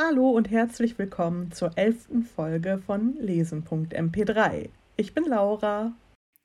Hallo und herzlich willkommen zur elften Folge von Lesen.mp3. Ich bin Laura.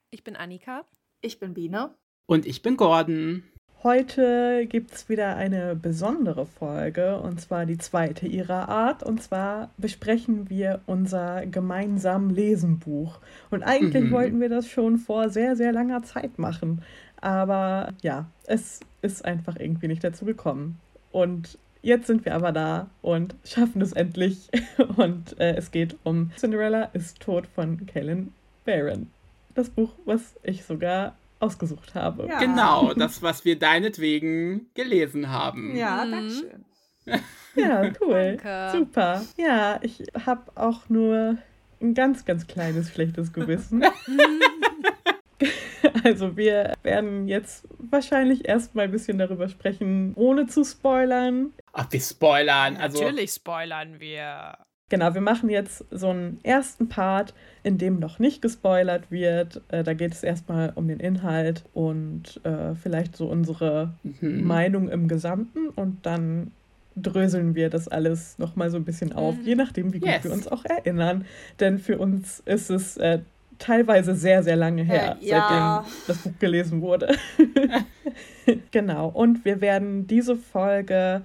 Ich bin Annika. Ich bin Biene. Und ich bin Gordon. Heute gibt es wieder eine besondere Folge, und zwar die zweite ihrer Art. Und zwar besprechen wir unser gemeinsam Lesenbuch. Und eigentlich mhm. wollten wir das schon vor sehr, sehr langer Zeit machen. Aber ja, es ist einfach irgendwie nicht dazu gekommen. Und Jetzt sind wir aber da und schaffen es endlich. Und äh, es geht um Cinderella ist tot von Kaylin Barron. Das Buch, was ich sogar ausgesucht habe. Ja. Genau, das, was wir deinetwegen gelesen haben. Ja, mhm. danke schön. Ja, cool. Danke. Super. Ja, ich habe auch nur ein ganz, ganz kleines schlechtes Gewissen. Also wir werden jetzt wahrscheinlich erstmal ein bisschen darüber sprechen, ohne zu spoilern. Ach, wir spoilern. Also Natürlich spoilern wir. Genau, wir machen jetzt so einen ersten Part, in dem noch nicht gespoilert wird. Äh, da geht es erstmal um den Inhalt und äh, vielleicht so unsere mhm. Meinung im Gesamten und dann dröseln wir das alles nochmal so ein bisschen auf, mhm. je nachdem, wie gut yes. wir uns auch erinnern. Denn für uns ist es äh, teilweise sehr, sehr lange her, äh, ja. seitdem das Buch gelesen wurde. genau. Und wir werden diese Folge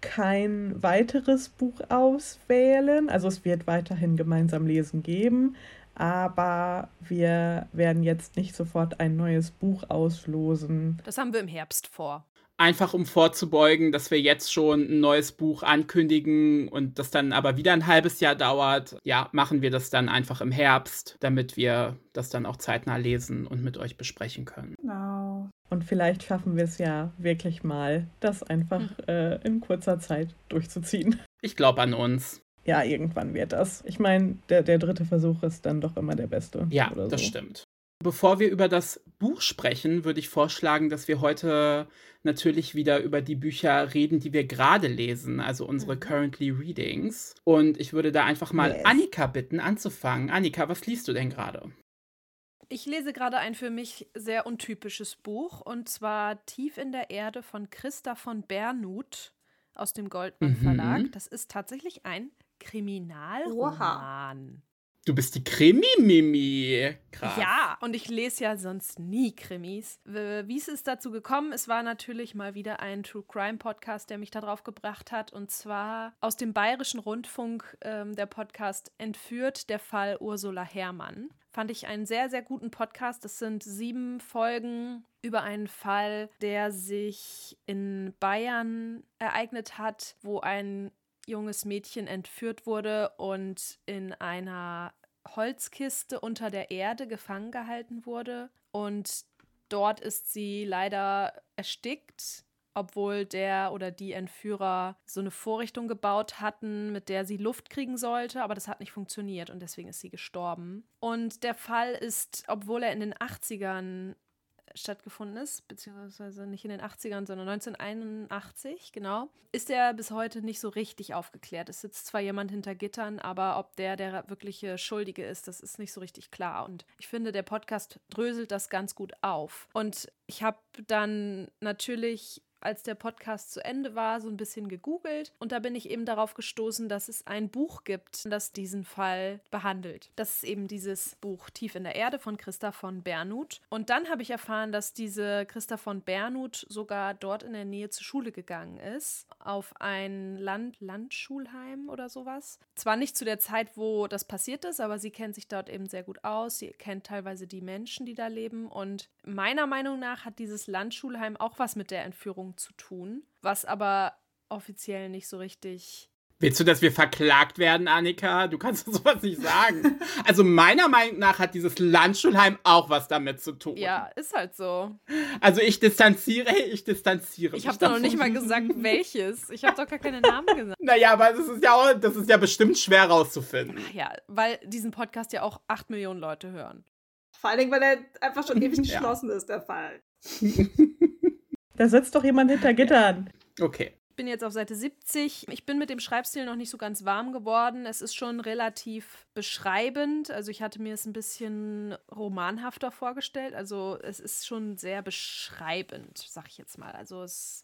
kein weiteres Buch auswählen. Also es wird weiterhin gemeinsam lesen geben, aber wir werden jetzt nicht sofort ein neues Buch auslosen. Das haben wir im Herbst vor einfach um vorzubeugen, dass wir jetzt schon ein neues Buch ankündigen und das dann aber wieder ein halbes Jahr dauert, ja, machen wir das dann einfach im Herbst, damit wir das dann auch zeitnah lesen und mit euch besprechen können. Genau. Und vielleicht schaffen wir es ja wirklich mal, das einfach hm. äh, in kurzer Zeit durchzuziehen. Ich glaube an uns. Ja, irgendwann wird das. Ich meine, der, der dritte Versuch ist dann doch immer der beste. Ja, so. das stimmt. Bevor wir über das Buch sprechen, würde ich vorschlagen, dass wir heute natürlich wieder über die Bücher reden, die wir gerade lesen, also unsere mhm. Currently Readings. Und ich würde da einfach mal yes. Annika bitten, anzufangen. Annika, was liest du denn gerade? Ich lese gerade ein für mich sehr untypisches Buch, und zwar Tief in der Erde von Christa von Bernhut aus dem Goldmann Verlag. Mhm. Das ist tatsächlich ein Kriminalroman. Oha. Du bist die Krimi-Mimi. Krass. Ja, und ich lese ja sonst nie Krimis. Wie ist es dazu gekommen? Es war natürlich mal wieder ein True Crime Podcast, der mich darauf gebracht hat. Und zwar aus dem Bayerischen Rundfunk ähm, der Podcast Entführt der Fall Ursula Herrmann. Fand ich einen sehr, sehr guten Podcast. Das sind sieben Folgen über einen Fall, der sich in Bayern ereignet hat, wo ein junges Mädchen entführt wurde und in einer Holzkiste unter der Erde gefangen gehalten wurde. Und dort ist sie leider erstickt, obwohl der oder die Entführer so eine Vorrichtung gebaut hatten, mit der sie Luft kriegen sollte, aber das hat nicht funktioniert und deswegen ist sie gestorben. Und der Fall ist, obwohl er in den 80ern stattgefunden ist, beziehungsweise nicht in den 80ern, sondern 1981, genau, ist er bis heute nicht so richtig aufgeklärt. Es sitzt zwar jemand hinter Gittern, aber ob der der wirkliche Schuldige ist, das ist nicht so richtig klar. Und ich finde, der Podcast dröselt das ganz gut auf. Und ich habe dann natürlich als der Podcast zu Ende war, so ein bisschen gegoogelt und da bin ich eben darauf gestoßen, dass es ein Buch gibt, das diesen Fall behandelt. Das ist eben dieses Buch Tief in der Erde von Christa von Bernhut. Und dann habe ich erfahren, dass diese Christa von Bernhut sogar dort in der Nähe zur Schule gegangen ist, auf ein Land Landschulheim oder sowas. Zwar nicht zu der Zeit, wo das passiert ist, aber sie kennt sich dort eben sehr gut aus. Sie kennt teilweise die Menschen, die da leben und meiner Meinung nach hat dieses Landschulheim auch was mit der Entführung Zu tun, was aber offiziell nicht so richtig. Willst du, dass wir verklagt werden, Annika? Du kannst sowas nicht sagen. also meiner Meinung nach hat dieses Landschulheim auch was damit zu tun. Ja, ist halt so. Also ich distanziere, ich distanziere. Ich habe doch noch nicht mal gesagt, welches. Ich habe doch gar keine Namen gesagt. Naja, aber das ist ja auch, das ist ja bestimmt schwer rauszufinden. Ach ja, weil diesen Podcast ja auch acht Millionen Leute hören. Vor allen Dingen, weil er einfach schon ewig geschlossen ja. ist, der Fall. Da sitzt doch jemand hinter Gittern. Okay. Ich bin jetzt auf Seite 70. Ich bin mit dem Schreibstil noch nicht so ganz warm geworden. Es ist schon relativ beschreibend. Also ich hatte mir es ein bisschen romanhafter vorgestellt. Also es ist schon sehr beschreibend, sag ich jetzt mal. Also es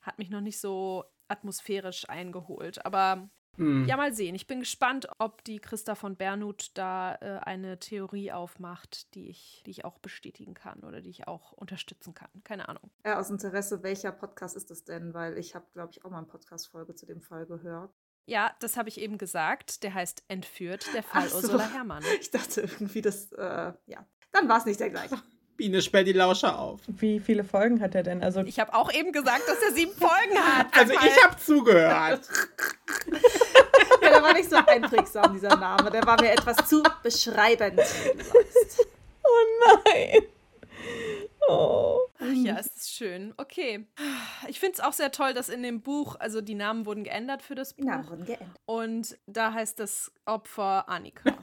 hat mich noch nicht so atmosphärisch eingeholt. Aber Hm. Ja, mal sehen. Ich bin gespannt, ob die Christa von Bernhut da äh, eine Theorie aufmacht, die ich, die ich auch bestätigen kann oder die ich auch unterstützen kann. Keine Ahnung. Ja, aus Interesse, welcher Podcast ist das denn? Weil ich habe, glaube ich, auch mal eine Podcast-Folge zu dem Fall gehört. Ja, das habe ich eben gesagt. Der heißt Entführt, der Fall so. Ursula Herrmann. Ich dachte irgendwie, das, äh, ja. Dann war es nicht der gleiche. Biene, sperr die Lauscher auf. Wie viele Folgen hat er denn? Also ich habe auch eben gesagt, dass er sieben Folgen hat. Also ich habe zugehört. ja, der war nicht so einprägsam, dieser Name. Der war mir etwas zu beschreibend. Oh nein. Oh. Ach ja, es ist schön. Okay. Ich finde es auch sehr toll, dass in dem Buch, also die Namen wurden geändert für das Buch. Namen wurden geändert. Und da heißt das Opfer Annika.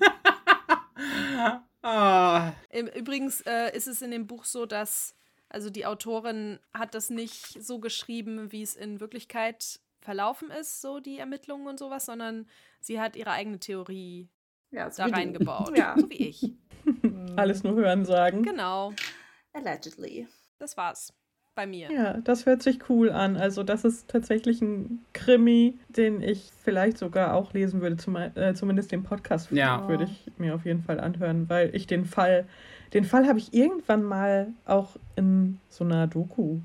Ah. Übrigens äh, ist es in dem Buch so, dass also die Autorin hat das nicht so geschrieben, wie es in Wirklichkeit verlaufen ist, so die Ermittlungen und sowas, sondern sie hat ihre eigene Theorie ja, so da reingebaut. Ja. So wie ich. Alles nur hören sagen. Genau. Allegedly. Das war's bei mir. Ja, das hört sich cool an. Also das ist tatsächlich ein Krimi, den ich vielleicht sogar auch lesen würde. Zum, äh, zumindest den Podcast ja. würde ich mir auf jeden Fall anhören, weil ich den Fall, den Fall habe ich irgendwann mal auch in so einer Doku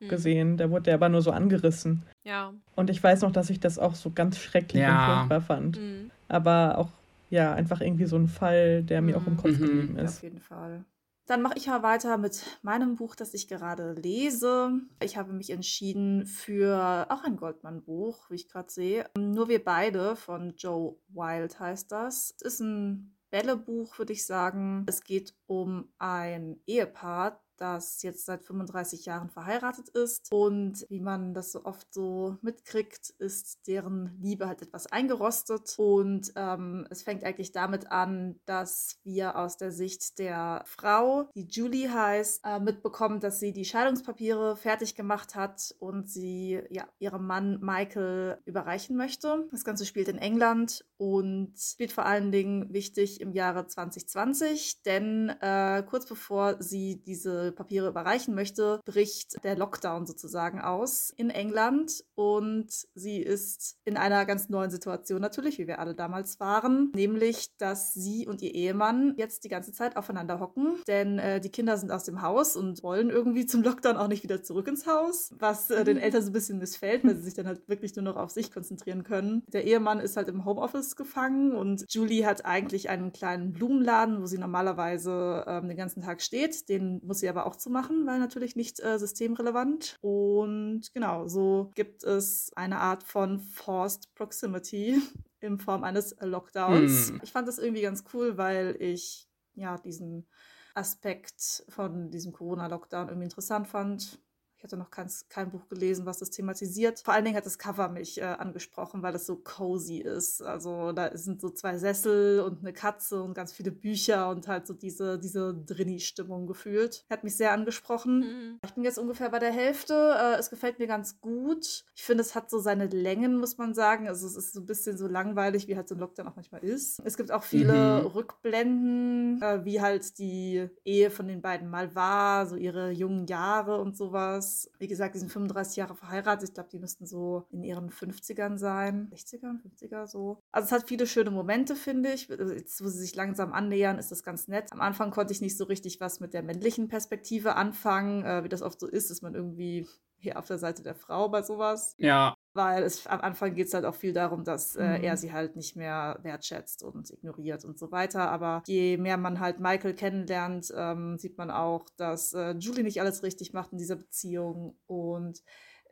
mhm. gesehen. Da wurde der aber nur so angerissen. Ja. Und ich weiß noch, dass ich das auch so ganz schrecklich ja. und furchtbar fand. Mhm. Aber auch, ja, einfach irgendwie so ein Fall, der mir mhm. auch im Kopf mhm. geblieben ist. Auf jeden Fall. Dann mache ich mal weiter mit meinem Buch, das ich gerade lese. Ich habe mich entschieden für auch ein Goldmann-Buch, wie ich gerade sehe. Nur wir beide von Joe Wild heißt das. Es ist ein Bällebuch, würde ich sagen. Es geht um ein Ehepaar, das jetzt seit 35 Jahren verheiratet ist. Und wie man das so oft so mitkriegt, ist deren Liebe halt etwas eingerostet. Und ähm, es fängt eigentlich damit an, dass wir aus der Sicht der Frau, die Julie heißt, äh, mitbekommen, dass sie die Scheidungspapiere fertig gemacht hat und sie ja, ihrem Mann Michael überreichen möchte. Das Ganze spielt in England und spielt vor allen Dingen wichtig im Jahre 2020, denn äh, kurz bevor sie diese Papiere überreichen möchte, bricht der Lockdown sozusagen aus in England und sie ist in einer ganz neuen Situation natürlich, wie wir alle damals waren, nämlich, dass sie und ihr Ehemann jetzt die ganze Zeit aufeinander hocken, denn äh, die Kinder sind aus dem Haus und wollen irgendwie zum Lockdown auch nicht wieder zurück ins Haus, was äh, den mhm. Eltern so ein bisschen missfällt, weil sie sich dann halt wirklich nur noch auf sich konzentrieren können. Der Ehemann ist halt im Homeoffice gefangen und Julie hat eigentlich einen kleinen Blumenladen, wo sie normalerweise ähm, den ganzen Tag steht. Den muss sie aber auch zu machen, weil natürlich nicht äh, systemrelevant. Und genau, so gibt es eine Art von Forced Proximity in Form eines Lockdowns. Hm. Ich fand das irgendwie ganz cool, weil ich ja diesen Aspekt von diesem Corona-Lockdown irgendwie interessant fand. Ich hatte noch kein, kein Buch gelesen, was das thematisiert. Vor allen Dingen hat das Cover mich äh, angesprochen, weil es so cozy ist. Also da sind so zwei Sessel und eine Katze und ganz viele Bücher und halt so diese, diese Drini-Stimmung gefühlt. Hat mich sehr angesprochen. Mhm. Ich bin jetzt ungefähr bei der Hälfte. Äh, es gefällt mir ganz gut. Ich finde, es hat so seine Längen, muss man sagen. Also es ist so ein bisschen so langweilig, wie halt so ein Lockdown auch manchmal ist. Es gibt auch viele mhm. Rückblenden, äh, wie halt die Ehe von den beiden mal war, so ihre jungen Jahre und sowas wie gesagt, die sind 35 Jahre verheiratet. Ich glaube, die müssten so in ihren 50ern sein. 60er, 50er so. Also es hat viele schöne Momente, finde ich. Jetzt, wo sie sich langsam annähern, ist das ganz nett. Am Anfang konnte ich nicht so richtig was mit der männlichen Perspektive anfangen, äh, wie das oft so ist, dass man irgendwie hier auf der Seite der Frau bei sowas. Ja. Weil es am Anfang geht es halt auch viel darum, dass äh, mhm. er sie halt nicht mehr wertschätzt und ignoriert und so weiter. Aber je mehr man halt Michael kennenlernt, ähm, sieht man auch, dass äh, Julie nicht alles richtig macht in dieser Beziehung. Und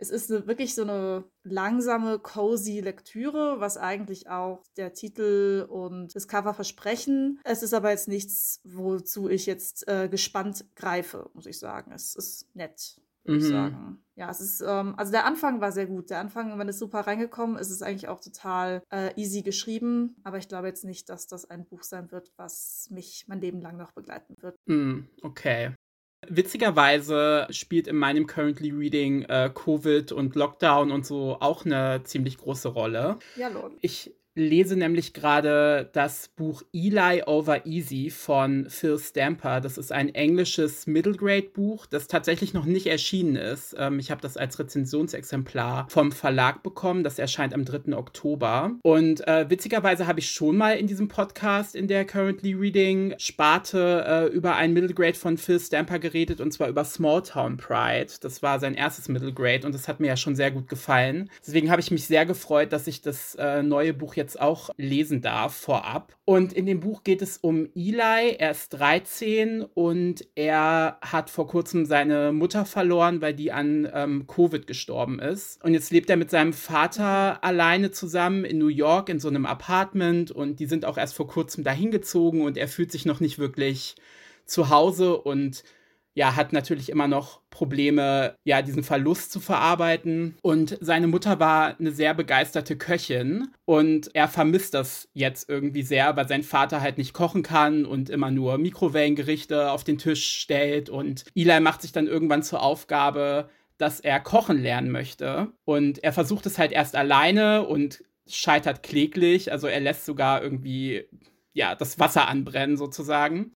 es ist eine, wirklich so eine langsame, cozy Lektüre, was eigentlich auch der Titel und das Cover versprechen. Es ist aber jetzt nichts, wozu ich jetzt äh, gespannt greife, muss ich sagen. Es ist nett würde mhm. ich sagen. Ja, es ist, ähm, also der Anfang war sehr gut. Der Anfang, wenn es super reingekommen ist, ist eigentlich auch total äh, easy geschrieben. Aber ich glaube jetzt nicht, dass das ein Buch sein wird, was mich mein Leben lang noch begleiten wird. Mm, okay. Witzigerweise spielt in meinem Currently Reading äh, Covid und Lockdown und so auch eine ziemlich große Rolle. Ja, Lord. Ich lese nämlich gerade das Buch Eli Over Easy von Phil Stamper. Das ist ein englisches Middle Grade Buch, das tatsächlich noch nicht erschienen ist. Ähm, ich habe das als Rezensionsexemplar vom Verlag bekommen. Das erscheint am 3. Oktober. Und äh, witzigerweise habe ich schon mal in diesem Podcast in der Currently Reading Sparte äh, über ein Middle Grade von Phil Stamper geredet und zwar über Small Town Pride. Das war sein erstes Middle Grade und das hat mir ja schon sehr gut gefallen. Deswegen habe ich mich sehr gefreut, dass ich das äh, neue Buch jetzt auch lesen darf vorab. Und in dem Buch geht es um Eli. Er ist 13 und er hat vor kurzem seine Mutter verloren, weil die an ähm, Covid gestorben ist. Und jetzt lebt er mit seinem Vater alleine zusammen in New York in so einem Apartment und die sind auch erst vor kurzem dahin gezogen und er fühlt sich noch nicht wirklich zu Hause und ja, hat natürlich immer noch Probleme, ja, diesen Verlust zu verarbeiten. Und seine Mutter war eine sehr begeisterte Köchin und er vermisst das jetzt irgendwie sehr, weil sein Vater halt nicht kochen kann und immer nur Mikrowellengerichte auf den Tisch stellt. Und Eli macht sich dann irgendwann zur Aufgabe, dass er kochen lernen möchte. Und er versucht es halt erst alleine und scheitert kläglich. Also er lässt sogar irgendwie ja, das Wasser anbrennen sozusagen.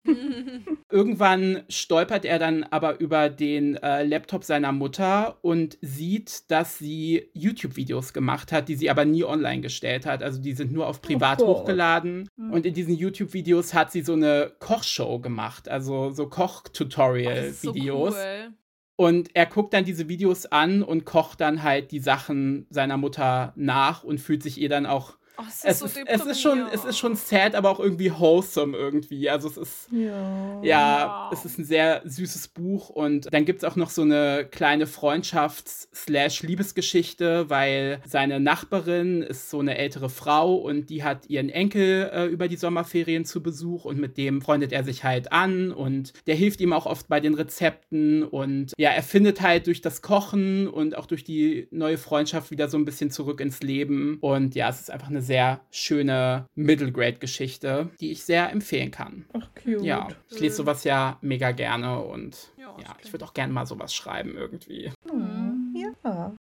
Irgendwann stolpert er dann aber über den äh, Laptop seiner Mutter und sieht, dass sie YouTube-Videos gemacht hat, die sie aber nie online gestellt hat. Also die sind nur auf privat oh, hochgeladen. Mhm. Und in diesen YouTube-Videos hat sie so eine Kochshow gemacht, also so Koch-Tutorial-Videos. So cool. Und er guckt dann diese Videos an und kocht dann halt die Sachen seiner Mutter nach und fühlt sich ihr dann auch Oh, es, ist, es, so ist, es, ist schon, es ist schon sad, aber auch irgendwie wholesome irgendwie. Also es ist ja, ja es ist ein sehr süßes Buch und dann gibt es auch noch so eine kleine Freundschafts-Liebesgeschichte, weil seine Nachbarin ist so eine ältere Frau und die hat ihren Enkel äh, über die Sommerferien zu Besuch und mit dem freundet er sich halt an und der hilft ihm auch oft bei den Rezepten und ja, er findet halt durch das Kochen und auch durch die neue Freundschaft wieder so ein bisschen zurück ins Leben und ja, es ist einfach eine sehr schöne Middle Grade Geschichte, die ich sehr empfehlen kann. Ach, cute. Ja, ich lese sowas ja mega gerne und ja, ja ich würde auch gerne mal sowas schreiben irgendwie. Mhm. Ja.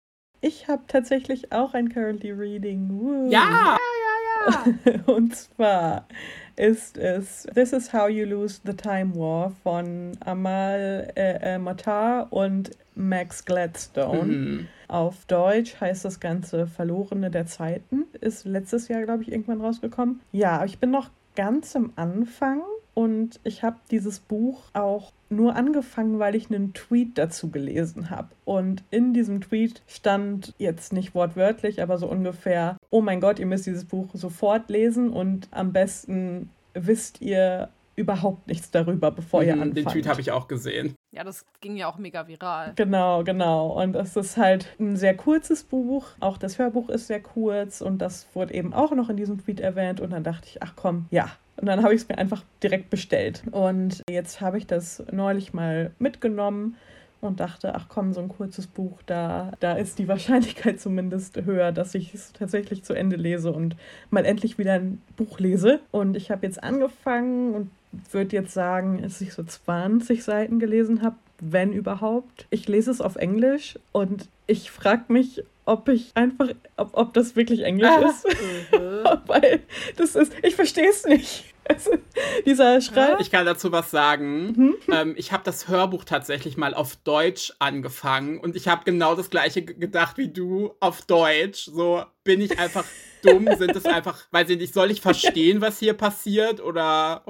Ich habe tatsächlich auch ein Currently Reading. Woo. Ja! Ja, ja, ja. und zwar ist es This is How You Lose the Time War von Amal äh, äh, Matar und Max Gladstone. Mhm. Auf Deutsch heißt das Ganze Verlorene der Zeiten. Ist letztes Jahr, glaube ich, irgendwann rausgekommen. Ja, ich bin noch ganz am Anfang und ich habe dieses Buch auch nur angefangen, weil ich einen Tweet dazu gelesen habe. Und in diesem Tweet stand jetzt nicht wortwörtlich, aber so ungefähr, oh mein Gott, ihr müsst dieses Buch sofort lesen und am besten wisst ihr überhaupt nichts darüber, bevor mhm, ihr anfangt. Den Tweet habe ich auch gesehen. Ja, das ging ja auch mega viral. Genau, genau. Und es ist halt ein sehr kurzes Buch. Auch das Hörbuch ist sehr kurz und das wurde eben auch noch in diesem Tweet erwähnt. Und dann dachte ich, ach komm, ja. Und dann habe ich es mir einfach direkt bestellt. Und jetzt habe ich das neulich mal mitgenommen und dachte, ach komm, so ein kurzes Buch, da, da ist die Wahrscheinlichkeit zumindest höher, dass ich es tatsächlich zu Ende lese und mal endlich wieder ein Buch lese. Und ich habe jetzt angefangen und würde jetzt sagen, dass ich so 20 Seiten gelesen habe, wenn überhaupt. Ich lese es auf Englisch und ich frage mich, ob ich einfach, ob, ob das wirklich Englisch ah. ist. Mhm. Weil das ist, ich verstehe es nicht. dieser Schrei. Ich kann dazu was sagen. Mhm. Ähm, ich habe das Hörbuch tatsächlich mal auf Deutsch angefangen und ich habe genau das gleiche gedacht wie du auf Deutsch. So bin ich einfach dumm, sind es einfach, weiß ich nicht, soll ich verstehen, was hier passiert oder.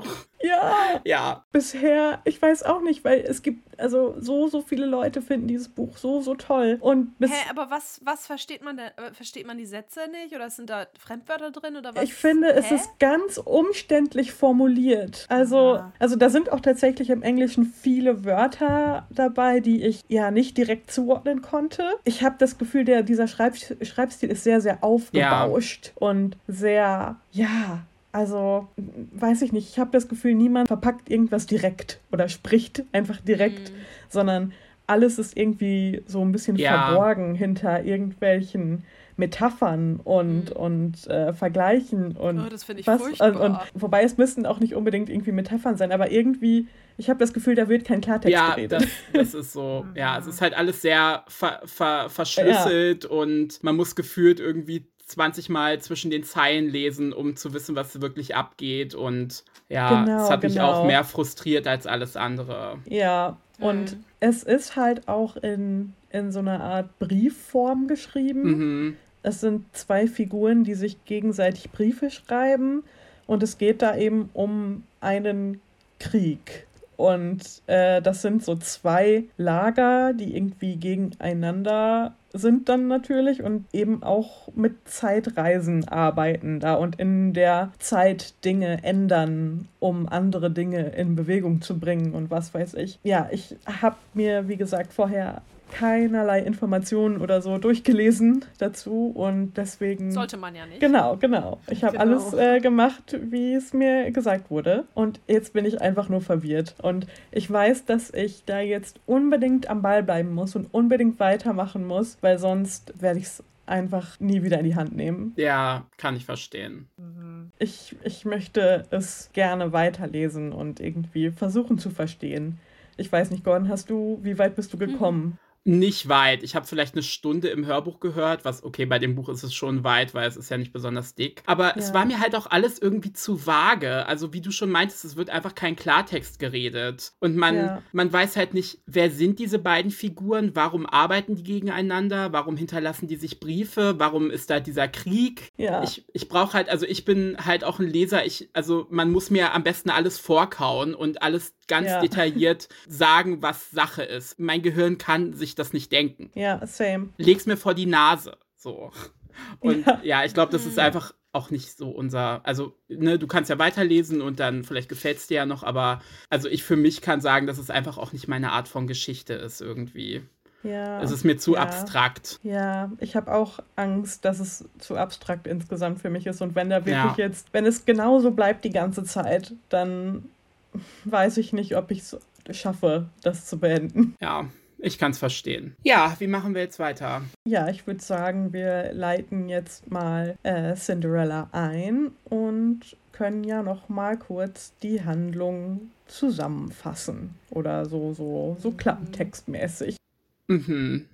Ja. Ja. Bisher, ich weiß auch nicht, weil es gibt, also so, so viele Leute finden dieses Buch so, so toll. Und bis Hä, aber was, was versteht man denn? Äh, versteht man die Sätze nicht? Oder sind da Fremdwörter drin oder was? Ich finde, Hä? es ist ganz umständlich formuliert. Also, ah. also da sind auch tatsächlich im Englischen viele Wörter dabei, die ich ja nicht direkt zuordnen konnte. Ich habe das Gefühl, der, dieser Schreib, Schreibstil ist sehr, sehr aufgebauscht ja. und sehr, ja, also, weiß ich nicht. Ich habe das Gefühl, niemand verpackt irgendwas direkt oder spricht einfach direkt, mhm. sondern alles ist irgendwie so ein bisschen ja. verborgen hinter irgendwelchen Metaphern und, mhm. und äh, Vergleichen und oh, das ich was. Furchtbar. Und, und, wobei es müssten auch nicht unbedingt irgendwie Metaphern sein, aber irgendwie, ich habe das Gefühl, da wird kein Klartext ja, geredet. Das, das ist so, ja, es ist halt alles sehr ver, ver, verschlüsselt ja. und man muss gefühlt irgendwie 20 Mal zwischen den Zeilen lesen, um zu wissen, was wirklich abgeht. Und ja, genau, es hat mich auch genau. mehr frustriert als alles andere. Ja, und mhm. es ist halt auch in, in so einer Art Briefform geschrieben. Mhm. Es sind zwei Figuren, die sich gegenseitig Briefe schreiben. Und es geht da eben um einen Krieg. Und äh, das sind so zwei Lager, die irgendwie gegeneinander sind dann natürlich und eben auch mit Zeitreisen arbeiten da und in der Zeit Dinge ändern, um andere Dinge in Bewegung zu bringen und was weiß ich. Ja, ich habe mir, wie gesagt, vorher keinerlei Informationen oder so durchgelesen dazu und deswegen. Sollte man ja nicht. Genau, genau. Ich habe genau. alles äh, gemacht, wie es mir gesagt wurde. Und jetzt bin ich einfach nur verwirrt. Und ich weiß, dass ich da jetzt unbedingt am Ball bleiben muss und unbedingt weitermachen muss, weil sonst werde ich es einfach nie wieder in die Hand nehmen. Ja, kann ich verstehen. Mhm. Ich, ich möchte es gerne weiterlesen und irgendwie versuchen zu verstehen. Ich weiß nicht, Gordon, hast du, wie weit bist du mhm. gekommen? Nicht weit. Ich habe vielleicht eine Stunde im Hörbuch gehört, was okay, bei dem Buch ist es schon weit, weil es ist ja nicht besonders dick. Aber ja. es war mir halt auch alles irgendwie zu vage. Also wie du schon meintest, es wird einfach kein Klartext geredet. Und man, ja. man weiß halt nicht, wer sind diese beiden Figuren, warum arbeiten die gegeneinander, warum hinterlassen die sich Briefe, warum ist da dieser Krieg. Ja. Ich, ich brauche halt, also ich bin halt auch ein Leser, ich, also man muss mir am besten alles vorkauen und alles ganz ja. detailliert sagen, was Sache ist. Mein Gehirn kann sich das nicht denken. Ja, same. Leg's mir vor die Nase. So. Und ja, ja ich glaube, das ist mhm. einfach auch nicht so unser, also, ne, du kannst ja weiterlesen und dann vielleicht gefällt es dir ja noch, aber also ich für mich kann sagen, dass es einfach auch nicht meine Art von Geschichte ist irgendwie. Ja. Es ist mir zu ja. abstrakt. Ja, ich habe auch Angst, dass es zu abstrakt insgesamt für mich ist. Und wenn da wirklich ja. jetzt, wenn es genauso bleibt die ganze Zeit, dann weiß ich nicht, ob ich es schaffe, das zu beenden. Ja, ich kann es verstehen. Ja, wie machen wir jetzt weiter? Ja, ich würde sagen, wir leiten jetzt mal äh, Cinderella ein und können ja noch mal kurz die Handlung zusammenfassen oder so so so klapptextmäßig. Mhm.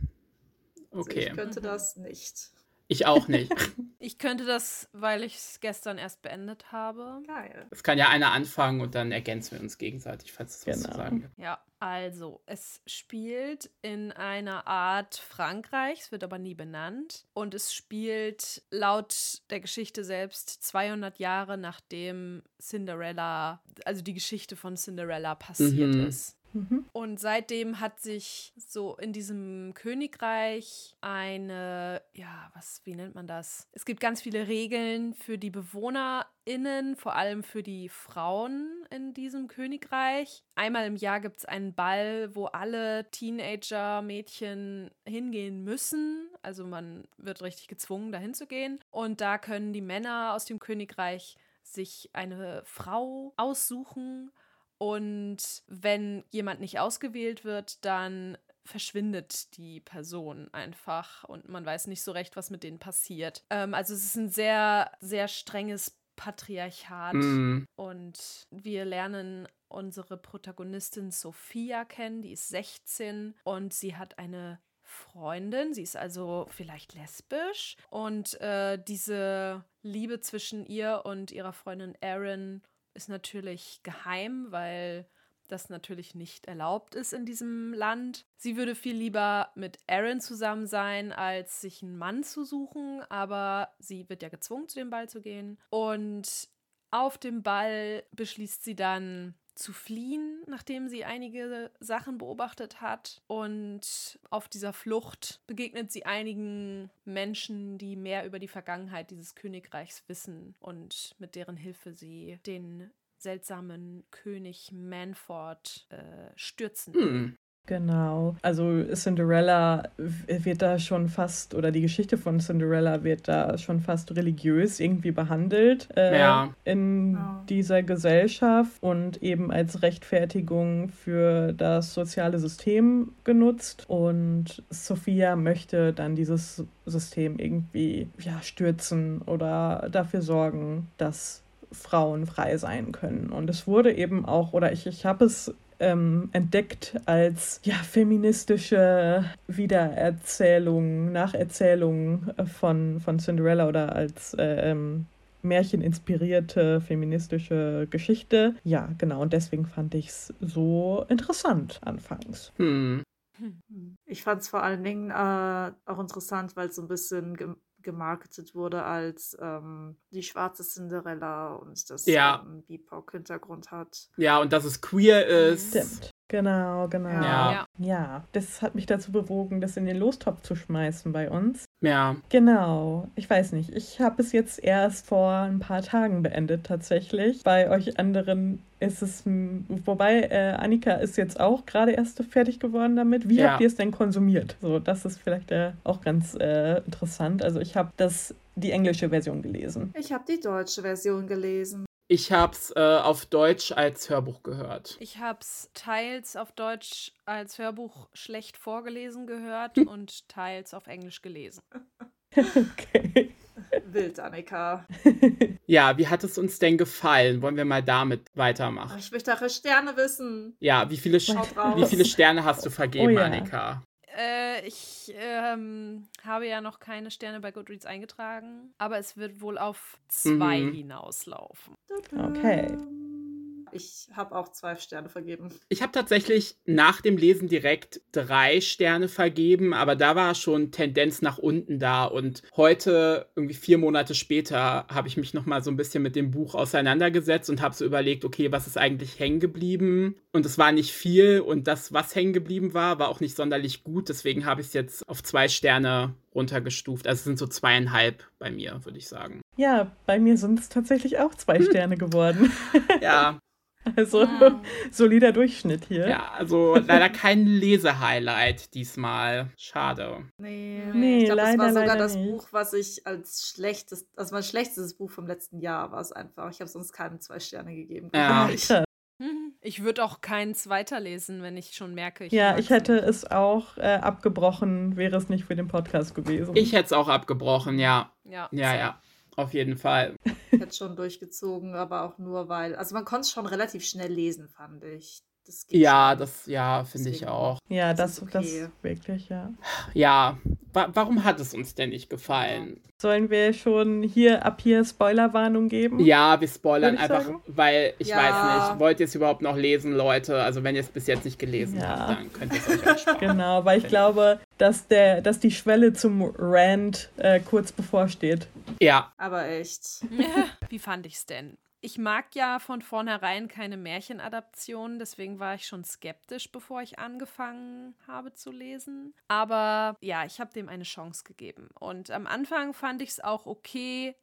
Okay. Also ich könnte das nicht. Ich auch nicht. Ich könnte das, weil ich es gestern erst beendet habe. Geil. Es kann ja einer anfangen und dann ergänzen wir uns gegenseitig, falls es genau. was zu genau. sagen gibt. Ja, also, es spielt in einer Art Frankreich, es wird aber nie benannt. Und es spielt laut der Geschichte selbst 200 Jahre nachdem Cinderella, also die Geschichte von Cinderella passiert mhm. ist. Mhm. Und seitdem hat sich so in diesem Königreich eine, ja, was, wie nennt man das? Es gibt ganz viele Regeln für die BewohnerInnen, vor allem für die Frauen in diesem Königreich. Einmal im Jahr gibt es einen Ball, wo alle Teenager-Mädchen hingehen müssen. Also man wird richtig gezwungen, dahin zu gehen. Und da können die Männer aus dem Königreich sich eine Frau aussuchen und wenn jemand nicht ausgewählt wird, dann verschwindet die Person einfach und man weiß nicht so recht, was mit denen passiert. Ähm, also es ist ein sehr, sehr strenges Patriarchat mm. und wir lernen unsere Protagonistin Sophia kennen, die ist 16 und sie hat eine Freundin, sie ist also vielleicht lesbisch und äh, diese Liebe zwischen ihr und ihrer Freundin Erin ist natürlich geheim, weil das natürlich nicht erlaubt ist in diesem Land. Sie würde viel lieber mit Aaron zusammen sein, als sich einen Mann zu suchen, aber sie wird ja gezwungen, zu dem Ball zu gehen. Und auf dem Ball beschließt sie dann zu fliehen, nachdem sie einige Sachen beobachtet hat. Und auf dieser Flucht begegnet sie einigen Menschen, die mehr über die Vergangenheit dieses Königreichs wissen und mit deren Hilfe sie den seltsamen König Manford äh, stürzen. Hm. Genau. Also Cinderella wird da schon fast, oder die Geschichte von Cinderella wird da schon fast religiös irgendwie behandelt äh, ja. in ja. dieser Gesellschaft und eben als Rechtfertigung für das soziale System genutzt. Und Sophia möchte dann dieses System irgendwie ja, stürzen oder dafür sorgen, dass Frauen frei sein können. Und es wurde eben auch, oder ich, ich habe es ähm, entdeckt als ja, feministische Wiedererzählung, Nacherzählung von, von Cinderella oder als äh, ähm, märcheninspirierte feministische Geschichte. Ja, genau. Und deswegen fand ich es so interessant anfangs. Hm. Ich fand es vor allen Dingen äh, auch interessant, weil es so ein bisschen gemarketet wurde als ähm, die schwarze Cinderella und das ja. ähm, BIPOC-Hintergrund hat. Ja, und dass es queer ist. Stimmt. Genau, genau. Ja. ja. das hat mich dazu bewogen, das in den Lostopf zu schmeißen bei uns. Ja. Genau. Ich weiß nicht. Ich habe es jetzt erst vor ein paar Tagen beendet, tatsächlich. Bei euch anderen ist es, wobei äh, Annika ist jetzt auch gerade erst fertig geworden damit. Wie Ja. habt ihr es denn konsumiert? So, das ist vielleicht äh, auch ganz äh, interessant. Also ich habe das die englische Version gelesen. Ich habe die deutsche Version gelesen. Ich hab's äh, auf Deutsch als Hörbuch gehört. Ich habe es teils auf Deutsch als Hörbuch schlecht vorgelesen gehört und teils auf Englisch gelesen. okay. Wild, Annika. Ja, wie hat es uns denn gefallen? Wollen wir mal damit weitermachen? ich möchte eure Sterne wissen. Ja, wie viele, Sch- Schaut raus. wie viele Sterne hast du vergeben, Oh ja. Annika? Äh, ich ähm, habe ja noch keine Sterne bei Goodreads eingetragen, aber es wird wohl auf zwei Mhm. hinauslaufen. Okay. Ich habe auch zwei Sterne vergeben. Ich habe tatsächlich nach dem Lesen direkt drei Sterne vergeben, aber da war schon Tendenz nach unten da. Und heute, irgendwie vier Monate später, habe ich mich noch mal so ein bisschen mit dem Buch auseinandergesetzt und habe so überlegt, okay, was ist eigentlich hängen geblieben? Und es war nicht viel und das, was hängen geblieben war, war auch nicht sonderlich gut. Deswegen habe ich es jetzt auf zwei Sterne runtergestuft. Also es sind so zweieinhalb bei mir, würde ich sagen. Ja, bei mir sind es tatsächlich auch zwei Sterne geworden. Ja, Also Hm. solider Durchschnitt hier. ja, also leider kein Lesehighlight diesmal. Schade. Nee, Nee, ich glaube, das war leider, sogar leider das nicht. Buch, was ich als schlechtes, also mein schlechtestes Buch vom letzten Jahr war es einfach. Ich habe sonst keine zwei Sterne gegeben. Ja. Ah, ich. würde auch keins weiterlesen, wenn ich schon merke, ich Ja, ich hätte nicht. es auch äh, abgebrochen, wäre es nicht für den Podcast gewesen. Ich hätte es auch abgebrochen, ja. Ja, Ja, ja. Auf jeden Fall. Ich hätte schon durchgezogen, aber auch nur, weil, also man konnte es schon relativ schnell lesen, fand ich. Das geht Ja, schon. das, ja, finde ich auch. ja, das das, ist das okay. wirklich, ja. Ja, wa warum hat es uns denn nicht gefallen? Sollen wir schon hier ab hier Spoilerwarnung geben? Ja, wir spoilern ich einfach, sagen. weil ich Ja. weiß nicht, wollt ihr es überhaupt noch lesen, Leute? Also wenn ihr es bis jetzt nicht gelesen Ja. habt, dann könnt ihr es euch auch sparen. Genau, weil ich glaube, dass, der, dass die Schwelle zum Rand äh, kurz bevorsteht. Ja, Aber echt. Wie fand ich's denn? Ich mag ja von vornherein keine Märchenadaptionen, deswegen war ich schon skeptisch, bevor ich angefangen habe zu lesen. Aber ja, ich habe dem eine Chance gegeben. Und am Anfang fand ich es auch okay,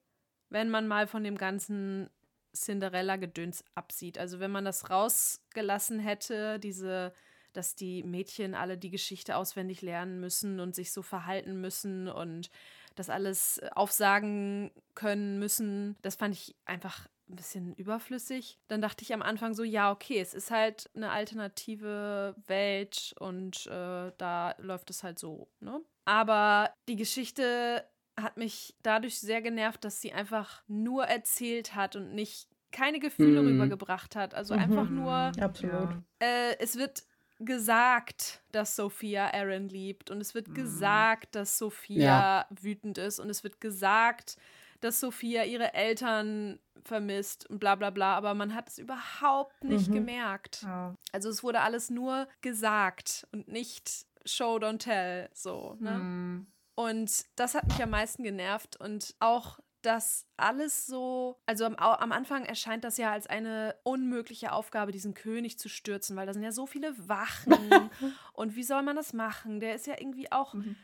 wenn man mal von dem ganzen Cinderella-Gedöns absieht. Also wenn man das rausgelassen hätte, diese, dass die Mädchen alle die Geschichte auswendig lernen müssen und sich so verhalten müssen und das alles aufsagen können müssen, das fand ich einfach ein bisschen überflüssig. Dann dachte ich am Anfang so, ja, okay, es ist halt eine alternative Welt und äh, da läuft es halt so, ne? Aber die Geschichte hat mich dadurch sehr genervt, dass sie einfach nur erzählt hat und nicht keine Gefühle Mhm. rübergebracht hat. Also Mhm. einfach nur, Absolut. Ja. äh, es wird gesagt, dass Sophia Aaron liebt und es wird Mhm. gesagt, dass Sophia wütend ist und es wird gesagt, dass Sophia ihre Eltern vermisst und bla bla bla, aber man hat es überhaupt nicht Mhm. gemerkt. Ja. Also es wurde alles nur gesagt und nicht Show, don't tell, so. Ne? Hm. Und das hat mich am meisten genervt und auch dass alles so, also am, am Anfang erscheint das ja als eine unmögliche Aufgabe, diesen König zu stürzen, weil da sind ja so viele Wachen und wie soll man das machen? Der ist ja irgendwie auch, Mhm.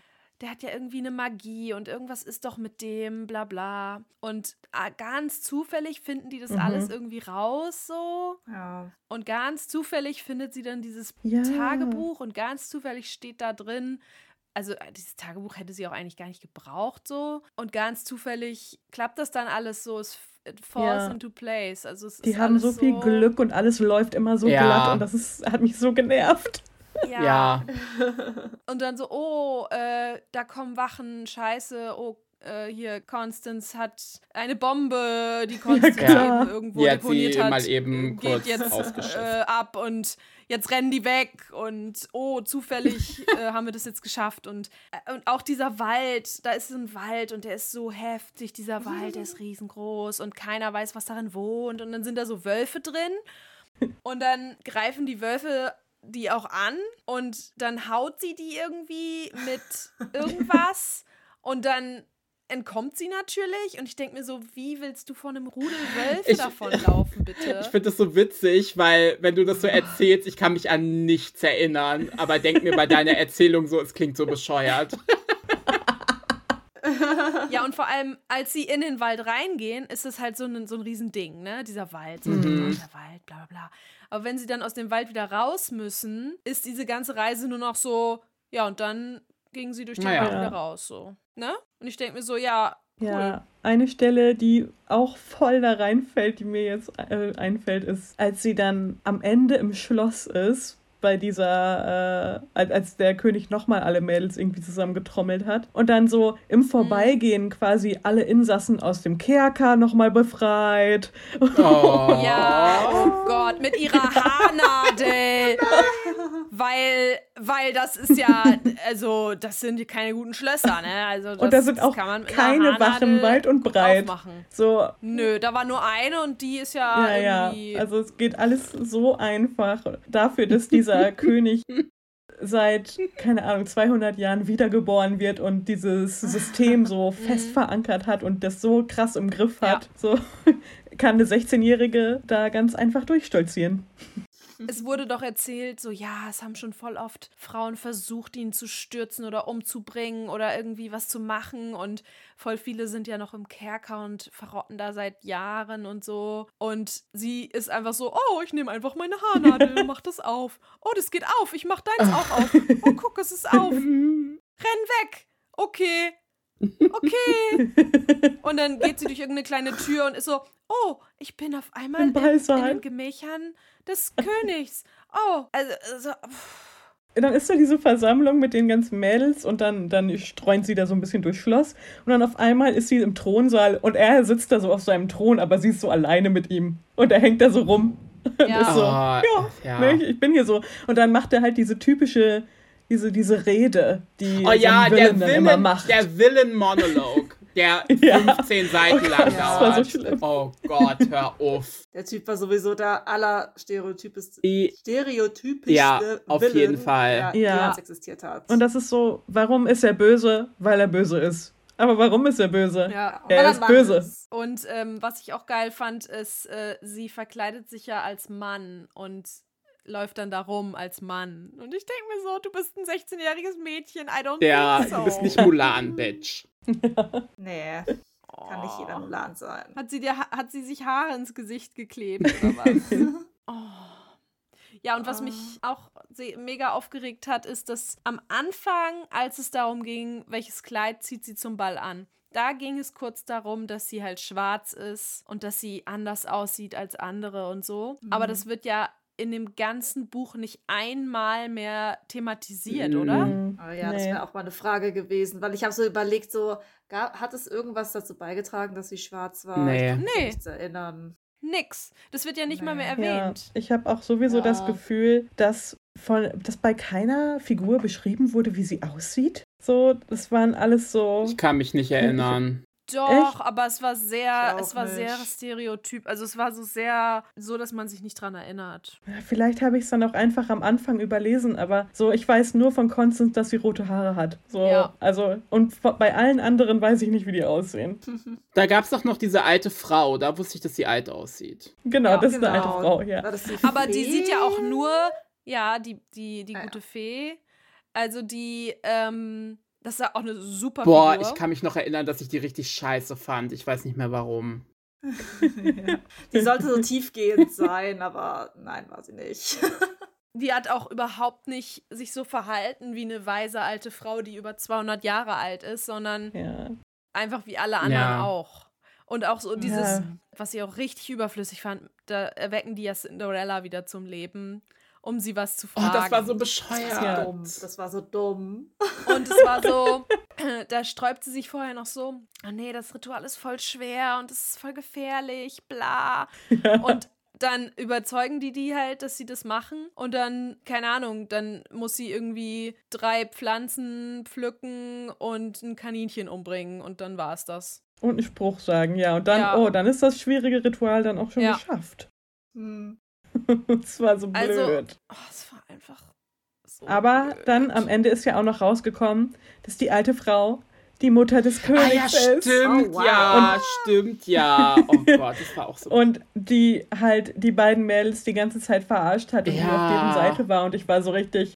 Der hat ja irgendwie eine Magie und irgendwas ist doch mit dem, bla bla. Und ah, ganz zufällig finden die das Mhm. alles irgendwie raus so Ja. und ganz zufällig findet sie dann dieses Ja. Tagebuch und ganz zufällig steht da drin, also äh, dieses Tagebuch hätte sie auch eigentlich gar nicht gebraucht so und ganz zufällig klappt das dann alles so, es it falls Ja. into place. Also es Die ist haben so viel Glück und alles läuft immer so Ja. glatt und das ist, hat mich so genervt. Ja. ja, Und dann so, oh, äh, da kommen Wachen, scheiße, oh, äh, hier Constance hat eine Bombe, die Constance ja. eben irgendwo die deponiert hat. mal eben geht jetzt äh, ab und jetzt rennen die weg und oh, zufällig äh, haben wir das jetzt geschafft. Und, äh, und auch dieser Wald, da ist ein Wald und der ist so heftig, dieser Wald, der ist riesengroß und keiner weiß, was darin wohnt. Und dann sind da so Wölfe drin. Und dann greifen die Wölfe die auch an und dann haut sie die irgendwie mit irgendwas und dann entkommt sie natürlich und ich denke mir so, wie willst du von einem Rudel Wölfe davonlaufen, bitte? Ich finde das so witzig, weil wenn du das so erzählst, ich kann mich an nichts erinnern, aber denk mir bei deiner Erzählung so, es klingt so bescheuert. Ja, und vor allem, als sie in den Wald reingehen, ist es halt so ein, so ein Riesending, ne? Dieser Wald, so ein Mhm. Wald, bla bla bla. Aber wenn sie dann aus dem Wald wieder raus müssen, ist diese ganze Reise nur noch so, ja, und dann gingen sie durch den Naja. Wald wieder raus, so. Ne? Und ich denke mir so, ja, cool. Ja, eine Stelle, die auch voll da reinfällt, die mir jetzt äh, einfällt, ist, als sie dann am Ende im Schloss ist, bei dieser, äh, als, als der König nochmal alle Mädels irgendwie zusammengetrommelt hat und dann so im Vorbeigehen quasi alle Insassen aus dem Kerker nochmal befreit. Oh. Ja, oh Gott, mit ihrer Haarnadel. weil, weil das ist ja, also, das sind keine guten Schlösser, ne? Also, das, und da sind auch keine Wachen weit und breit. Aufmachen. So, Nö, da war nur eine und die ist ja, Ja, ja. irgendwie. Also es geht alles so einfach dafür, dass dieser König seit, keine Ahnung, 200 Jahren wiedergeboren wird und dieses System so fest verankert hat und das so krass im Griff hat. So kann eine 16-Jährige da ganz einfach durchstolzieren. Es wurde doch erzählt, so ja, es haben schon voll oft Frauen versucht, ihn zu stürzen oder umzubringen oder irgendwie was zu machen und voll viele sind ja noch im Kerker und verrotten da seit Jahren und so. Und sie ist einfach so, oh, ich nehme einfach meine Haarnadel, mach das auf. Oh, das geht auf, ich mach deins auch auf. Oh, guck, es ist auf. Renn weg. Okay. Okay. Und dann geht sie durch irgendeine kleine Tür und ist so, oh, ich bin auf einmal Im in, in den Gemächern des Königs. Oh, also, also. Dann ist da diese Versammlung mit den ganzen Mädels und dann, dann streunt sie da so ein bisschen durchs Schloss und dann auf einmal ist sie im Thronsaal und er sitzt da so auf seinem Thron, aber sie ist so alleine mit ihm und er hängt da so rum. Und Ja. ist so, Oh, ja, ja. Ne, ich bin hier so. Und dann macht er halt diese typische, diese, diese Rede, die Oh ja, so der Villain immer macht. der Villain-Monolog, der Ja. 15 Seiten lang Das war so dauert. schlimm. oh Gott, hör auf. Der Typ war sowieso der allerstereotypischste I- stereotypischste Ja, auf Villain, jeden Fall. Der Ja. jemals existiert hat. Und das ist so, warum ist er böse? Weil er böse ist. Aber warum ist er böse? Ja. Weil Er ist böse. ist. Und ähm, was ich auch geil fand, ist, äh, sie verkleidet sich ja als Mann und läuft dann da rum als Mann. Und ich denke mir so, du bist ein 16-jähriges Mädchen, I don't think so. du bist nicht Mulan, Bitch. Nee, kann nicht jeder Mulan sein. Hat sie, dir, hat sie sich Haare ins Gesicht geklebt oder was? oh. Ja, und was mich auch mega aufgeregt hat, ist, dass am Anfang, als es darum ging, welches Kleid zieht sie zum Ball an, da ging es kurz darum, dass sie halt schwarz ist und dass sie anders aussieht als andere und so. Aber das wird ja in dem ganzen Buch nicht einmal mehr thematisiert, oder? Mhm. Oh ja, das Nee. wäre auch mal eine Frage gewesen, weil ich habe so überlegt, so, ga- hat es irgendwas dazu beigetragen, dass sie schwarz war? Nee. Ich kann mich Nee. nichts erinnern. Nix. Das wird ja nicht mal mehr Nee. Ja, erwähnt. ich habe auch sowieso Ja. das Gefühl, dass, von, dass bei keiner Figur beschrieben wurde, wie sie aussieht. So, das waren alles so. Ich kann mich nicht erinnern. Doch, Echt? aber es war sehr, es war sehr nicht. stereotyp. Also es war so sehr, so dass man sich nicht dran erinnert. Ja, Vielleicht habe ich es dann auch einfach am Anfang überlesen, aber so, ich weiß nur von Constance, dass sie rote Haare hat. So, Ja. also, und bei allen anderen weiß ich nicht, wie die aussehen. Da gab es doch noch diese alte Frau, da wusste ich, dass sie alt aussieht. Genau, Ja, das ist eine alte Genau. Frau, ja. Die Aber die sieht ja auch nur, ja, die, die, die Ah, ja. gute Fee. Also die, ähm, das ist ja auch eine super Boah, Figur. ich kann mich noch erinnern, dass ich die richtig scheiße fand. Ich weiß nicht mehr warum. ja. Die sollte so tiefgehend sein, aber nein, war sie nicht. Die hat auch überhaupt nicht sich so verhalten wie eine weise alte Frau, die über 200 Jahre alt ist, sondern ja. einfach wie alle anderen Ja. auch. Und auch so dieses, Ja. was ich auch richtig überflüssig fand, da erwecken die ja Cinderella wieder zum Leben, um sie was zu Oh, fragen. das war so Das bescheuert. war dumm. Das war so dumm. Und es war so, da sträubt sie sich vorher noch so, oh nee, das Ritual ist voll schwer und es ist voll gefährlich, bla. Ja. Und dann überzeugen die die halt, dass sie das machen und dann, keine Ahnung, dann muss sie irgendwie drei Pflanzen pflücken und ein Kaninchen umbringen und dann war es das. Und einen Spruch sagen, ja. Und dann, ja. oh, dann ist das schwierige Ritual dann auch schon ja. geschafft. Hm. Es war so also, blöd. Also, oh, es war einfach so Aber blöd. dann am Ende ist ja auch noch rausgekommen, dass die alte Frau die Mutter des Königs ah, ja, ist. Stimmt, oh, wow. ja, und, stimmt, ja. Oh Gott, das war auch so. und die halt die beiden Mädels die ganze Zeit verarscht hat und ja. die auf deren Seite war und ich war so richtig.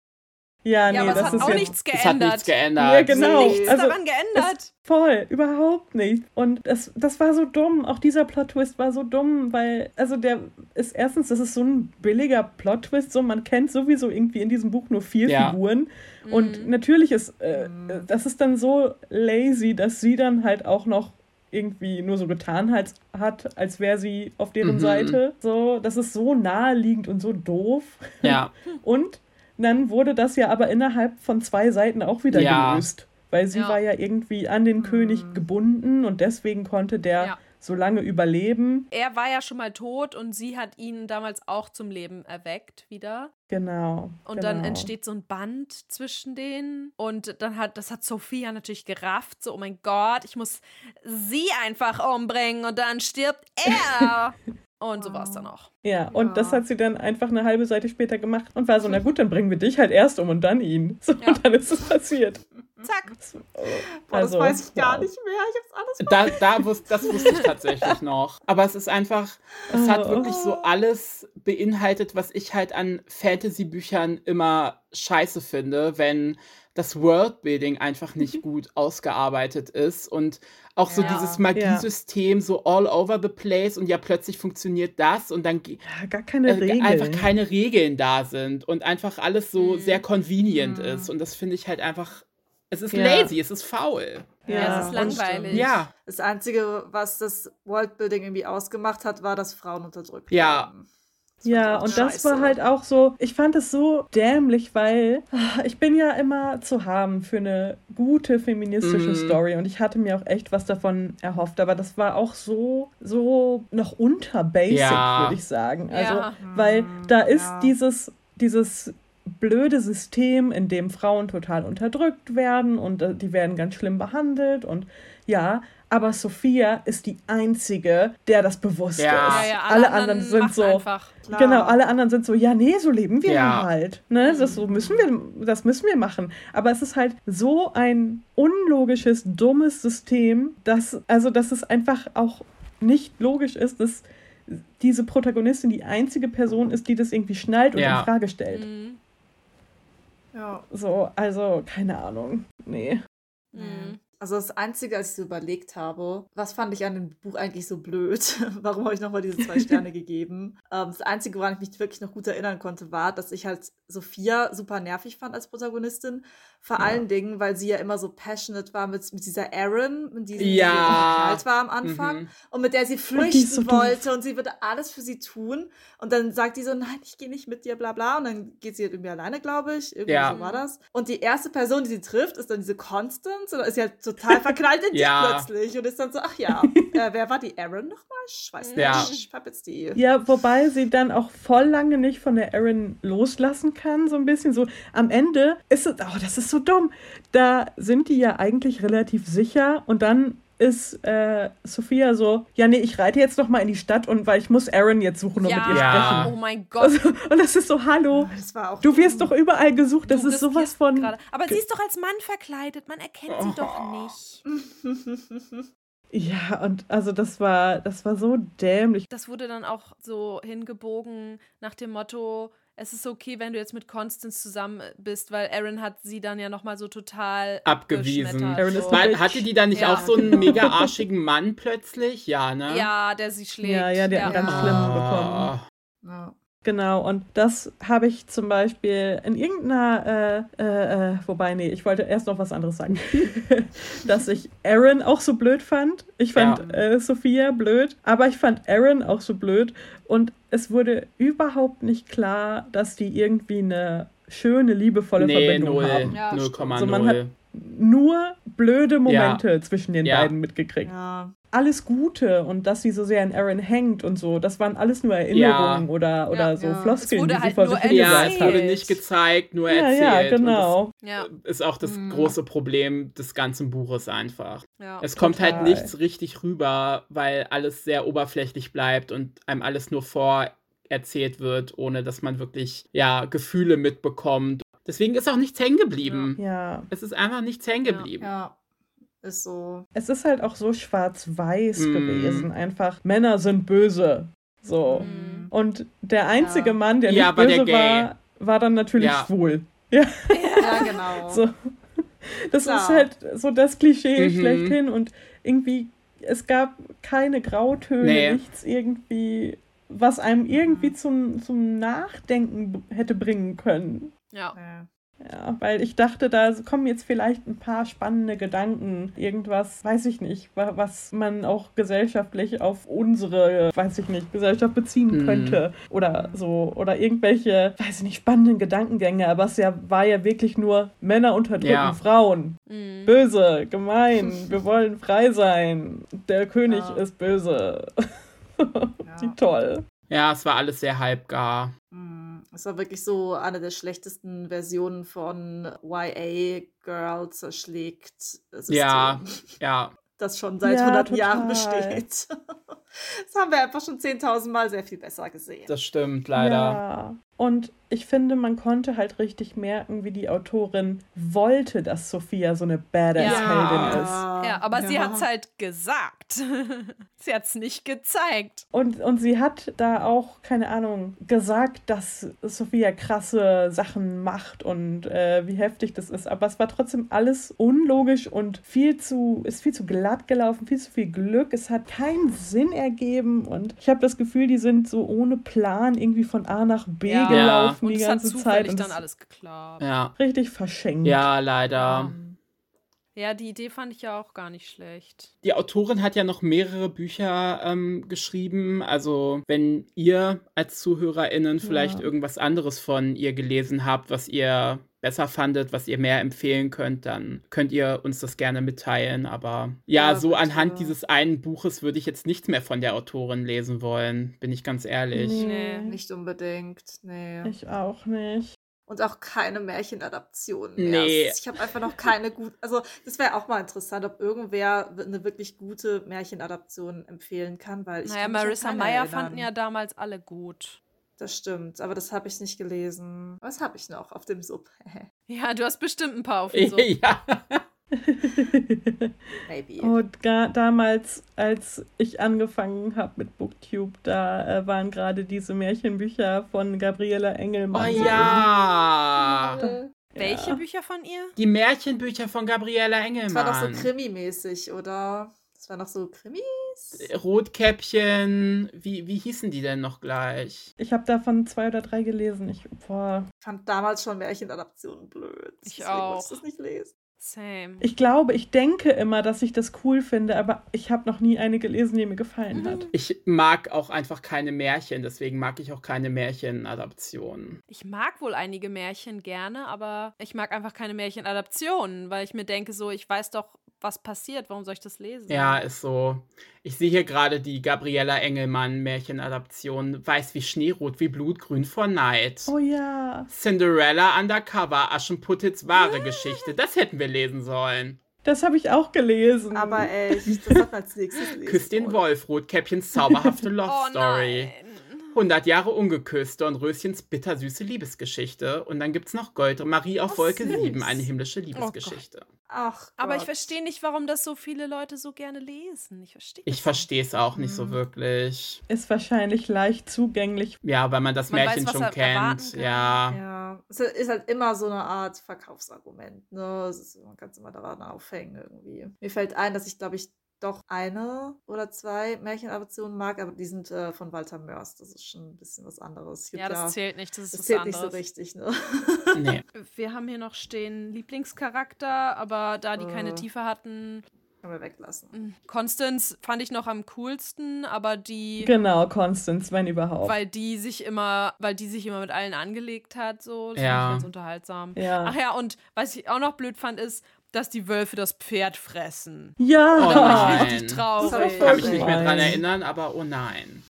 Ja, nee, ja, aber das es hat ist auch jetzt, nichts geändert. Es hat nichts geändert. Ja, genau. Nichts also, daran geändert. Voll, überhaupt nicht. Und das, das war so dumm. Auch dieser Plot-Twist war so dumm, weil, also der ist erstens, das ist so ein billiger Plot-Twist. So, man kennt sowieso irgendwie in diesem Buch nur vier ja. Figuren. Und mhm. natürlich ist, äh, mhm. das ist dann so lazy, dass sie dann halt auch noch irgendwie nur so getan hat, hat als wäre sie auf deren mhm. Seite. So, das ist so naheliegend und so doof. Ja. Und dann wurde das ja aber innerhalb von zwei Seiten auch wieder ja. gelöst. Weil sie ja. war ja irgendwie an den mhm. König gebunden und deswegen konnte der ja so lange überleben. Er war ja schon mal tot und sie hat ihn damals auch zum Leben erweckt wieder. Genau. Und genau. dann entsteht so ein Band zwischen denen und dann hat das hat Sophia natürlich gerafft, so oh mein Gott, ich muss sie einfach umbringen und dann stirbt er. Und so war es dann auch. Ja, und ja. das hat sie dann einfach eine halbe Seite später gemacht und war so, na gut, dann bringen wir dich halt erst um und dann ihn. So, ja. und dann ist es passiert. Zack. Boah, also, das weiß ich gar wow. nicht mehr. Ich hab's alles da, da wus Das wusste ich tatsächlich noch. Aber es ist einfach, es hat wirklich so alles beinhaltet, was ich halt an Fantasy-Büchern immer scheiße finde, wenn das Worldbuilding einfach nicht gut ausgearbeitet ist und auch so ja. dieses Magiesystem ja. so all over the place und ja plötzlich funktioniert das und dann ja, gar keine äh, Regeln. einfach keine Regeln da sind und einfach alles so mhm. sehr convenient mhm. ist und das finde ich halt einfach es ist ja. lazy, es ist faul. Ja, ja es ist langweilig. Ja. Das Einzige, was das Worldbuilding irgendwie ausgemacht hat, war, dass Frauen unterdrückt ja. werden. Ja, und das Scheiße. war halt auch so, ich fand es so dämlich, weil ah, ich bin ja immer zu haben für eine gute feministische mm. Story und ich hatte mir auch echt was davon erhofft, aber das war auch so, so noch unter Basic, ja. würde ich sagen. Also, ja. weil da ist ja. dieses, dieses blöde System, in dem Frauen total unterdrückt werden und äh, die werden ganz schlimm behandelt und ja, aber Sophia ist die einzige, der das bewusst ja. ist. Ja, ja, alle, alle, anderen, sind so einfach. genau, alle anderen sind so, ja, nee, so leben wir halt, ne? Das so müssen wir das müssen wir machen, aber es ist halt so ein unlogisches, dummes System, dass also dass es einfach auch nicht logisch ist, dass diese Protagonistin die einzige Person ist, die das irgendwie schnallt und in Frage stellt. Mhm. Ja. So, also, keine Ahnung. Nee. Mhm. Also das Einzige, als ich so überlegt habe, was fand ich an dem Buch eigentlich so blöd? Warum habe ich nochmal diese zwei Sterne gegeben? Ähm, das Einzige, woran ich mich wirklich noch gut erinnern konnte, war, dass ich halt Sophia super nervig fand als Protagonistin. Vor ja. allen Dingen, weil sie ja immer so passionate war mit, mit dieser Erin, mit dieser ja. sie war am Anfang mhm. und mit der sie flüchten so wollte doof. und sie würde alles für sie tun. Und dann sagt die so, nein, ich gehe nicht mit dir, bla bla. Und dann geht sie halt irgendwie alleine, glaube ich. Irgendwie ja. so war das. Und die erste Person, die sie trifft, ist dann diese Constance. Oder ist sie halt total verknallt in ja. dich plötzlich. Und ist dann so, ach ja, äh, wer war die Erin nochmal? Ich weiß nicht. Ja. Ich hab jetzt die. Ja, wobei sie dann auch voll lange nicht von der Erin loslassen kann, so ein bisschen. So am Ende ist es, oh, das ist so dumm. Da sind die ja eigentlich relativ sicher und dann ist äh, Sophia so, ja, nee, ich reite jetzt noch mal in die Stadt und weil ich muss Aaron jetzt suchen und ja. mit ihr sprechen. Oh mein Gott. Also, und das ist so, hallo, oh, du wirst doch überall gesucht, das du ist sowas von... Grade. Aber sie ist doch als Mann verkleidet, man erkennt oh. sie doch nicht. Ja, und also das war, das war so dämlich. Das wurde dann auch so hingebogen nach dem Motto, es ist okay, wenn du jetzt mit Constance zusammen bist, weil Aaron hat sie dann ja nochmal so total abgewiesen. Aaron ist so. Hatte die dann nicht ja. auch so einen mega arschigen Mann plötzlich? Ja, ne? Ja, der sie schlägt. Ja, ja, der ja. hat ganz schlimm bekommen. Ja. Genau, und das habe ich zum Beispiel in irgendeiner, äh, äh, äh, wobei, nee, ich wollte erst noch was anderes sagen, dass ich Aaron auch so blöd fand. Ich fand ja. äh, Sophia blöd, aber ich fand Aaron auch so blöd und es wurde überhaupt nicht klar, dass die irgendwie eine schöne, liebevolle nee, Verbindung null, haben. Ja, 0,0. Also man hat nur blöde Momente ja. zwischen den ja. beiden mitgekriegt. Ja. Alles Gute und dass sie so sehr an Aaron hängt und so, das waren alles nur Erinnerungen oder, oder so Floskeln, die halt sie vor sich Ja, es wurde nicht gezeigt, nur erzählt. Ja, genau. das ist auch das mhm. große Problem des ganzen Buches einfach. Es kommt halt Total. halt nichts richtig rüber, weil alles sehr oberflächlich bleibt und einem alles nur vor erzählt wird, ohne dass man wirklich ja Gefühle mitbekommt. Deswegen ist auch nichts hängen geblieben. Ja. Es ist einfach nichts hängen geblieben. Ja. Ist so. Es ist halt auch so schwarz-weiß mm. gewesen. Einfach Männer sind böse. So. Mm. Und der einzige ja. Mann, der nicht ja, böse der war, war dann natürlich ja. schwul. Ja, ja genau. So. Das Klar. ist halt so das Klischee mhm. schlechthin und irgendwie, es gab keine Grautöne, nee. nichts irgendwie was einem irgendwie mhm. zum, zum Nachdenken hätte bringen können. Ja. Ja, weil ich dachte, da kommen jetzt vielleicht ein paar spannende Gedanken, irgendwas, weiß ich nicht, was man auch gesellschaftlich auf unsere, weiß ich nicht, Gesellschaft beziehen mhm. könnte oder so oder irgendwelche, weiß ich nicht, spannenden Gedankengänge, aber es ja war ja wirklich nur Männer unterdrücken ja. Frauen. Mhm. Böse, gemein, wir wollen frei sein. Der König ja. ist böse. Wie toll. Ja, es war alles sehr halbgar. Mm, es war wirklich so eine der schlechtesten Versionen von YA Girl zerschlägt. System, ja, ja. Das schon seit ja, 100 total. Jahren besteht. Das haben wir einfach schon 10.000 Mal sehr viel besser gesehen. Das stimmt, leider. Ja. Und ich finde, man konnte halt richtig merken, wie die Autorin wollte, dass Sophia so eine Badass-Heldin ist. Ja, aber ja. sie hat es halt gesagt. sie hat es nicht gezeigt. Und, und sie hat da auch, keine Ahnung, gesagt, dass Sophia krasse Sachen macht und äh, wie heftig das ist. Aber es war trotzdem alles unlogisch und viel zu, ist viel zu glatt gelaufen, viel zu viel Glück. Es hat keinen Sinn ergeben und ich habe das Gefühl, die sind so ohne Plan irgendwie von A nach B ja. gelaufen und die ganze Zeit. Und dann alles geklappt. Ja. Richtig verschenkt. Ja, leider. Ja, die Idee fand ich ja auch gar nicht schlecht. Die Autorin hat ja noch mehrere Bücher ähm, geschrieben. Also, wenn ihr als ZuhörerInnen vielleicht ja. irgendwas anderes von ihr gelesen habt, was ihr besser fandet, was ihr mehr empfehlen könnt, dann könnt ihr uns das gerne mitteilen. Aber ja, ja so bitte. anhand dieses einen Buches würde ich jetzt nichts mehr von der Autorin lesen wollen, bin ich ganz ehrlich. Nee, nicht unbedingt. Nee. Ich auch nicht. Und auch keine Märchenadaptionen mehr. Nee. Ich habe einfach noch keine gut. Also, das wäre auch mal interessant, ob irgendwer eine wirklich gute Märchenadaption empfehlen kann, weil ich. Naja, Marissa Meyer fanden ja damals alle gut. Das stimmt, aber das habe ich nicht gelesen. Was habe ich noch auf dem Sub? ja, du hast bestimmt ein paar auf dem Sub. ja. Maybe. Und gar, damals, als ich angefangen habe mit Booktube, da äh, waren gerade diese Märchenbücher von Gabriela Engelmann. Oh ja! Da, Welche ja. Bücher von ihr? Die Märchenbücher von Gabriela Engelmann. Das war doch so krimimäßig, oder? Das war noch so Krimis? Rotkäppchen, wie, wie hießen die denn noch gleich? Ich habe davon zwei oder drei gelesen. Ich boah. fand damals schon Märchenadaptionen blöd. Ich Deswegen auch. Ich das nicht lesen. Same. Ich glaube, ich denke immer, dass ich das cool finde, aber ich habe noch nie eine gelesen, die mir gefallen hat. Ich mag auch einfach keine Märchen, deswegen mag ich auch keine Märchenadaptionen. Ich mag wohl einige Märchen gerne, aber ich mag einfach keine Märchenadaptionen, weil ich mir denke, so, ich weiß doch, was passiert, warum soll ich das lesen? Ja, ist so. Ich sehe hier gerade die Gabriella Engelmann Märchenadaption. Weiß wie Schneerot, wie Blutgrün vor Neid. Oh ja. Cinderella Undercover, Aschenputtits wahre ja. Geschichte. Das hätten wir lesen sollen. Das habe ich auch gelesen. Aber echt, das hat als nächstes lesen. Küss den Wolf, Rotkäppchens zauberhafte Love oh Story. Nein. 100 Jahre ungeküsst, Dornröschens bittersüße Liebesgeschichte. Und dann gibt es noch Gold Marie auf oh, Wolke süß. 7, eine himmlische oh Liebesgeschichte. Oh Ach, Aber ich verstehe nicht, warum das so viele Leute so gerne lesen. Ich verstehe Ich verstehe es auch nicht hm. so wirklich. Ist wahrscheinlich leicht zugänglich. Ja, weil man das man Märchen weiß, schon kennt. Ja. ja. Es ist halt immer so eine Art Verkaufsargument. Ne? Ist, man kann es immer daran aufhängen irgendwie. Mir fällt ein, dass ich, glaube ich, doch eine oder zwei Märchenadaptionen mag, aber die sind äh, von Walter Mörs. Das ist schon ein bisschen was anderes. Ja, das ja, zählt nicht. Das, ist das zählt anderes. nicht so richtig. Ne? Nee. Wir haben hier noch stehen Lieblingscharakter, aber da die äh. keine Tiefe hatten, können wir weglassen. Hm. Constance fand ich noch am coolsten, aber die. Genau, Constance, wenn überhaupt. Weil die sich immer, weil die sich immer mit allen angelegt hat, so. Das ja. ganz unterhaltsam. Ja. Ach ja, und was ich auch noch blöd fand, ist, dass die Wölfe das Pferd fressen. Ja, Oh nein. ich richtig traurig. Das Ich kann mich nicht mehr dran erinnern, aber oh nein.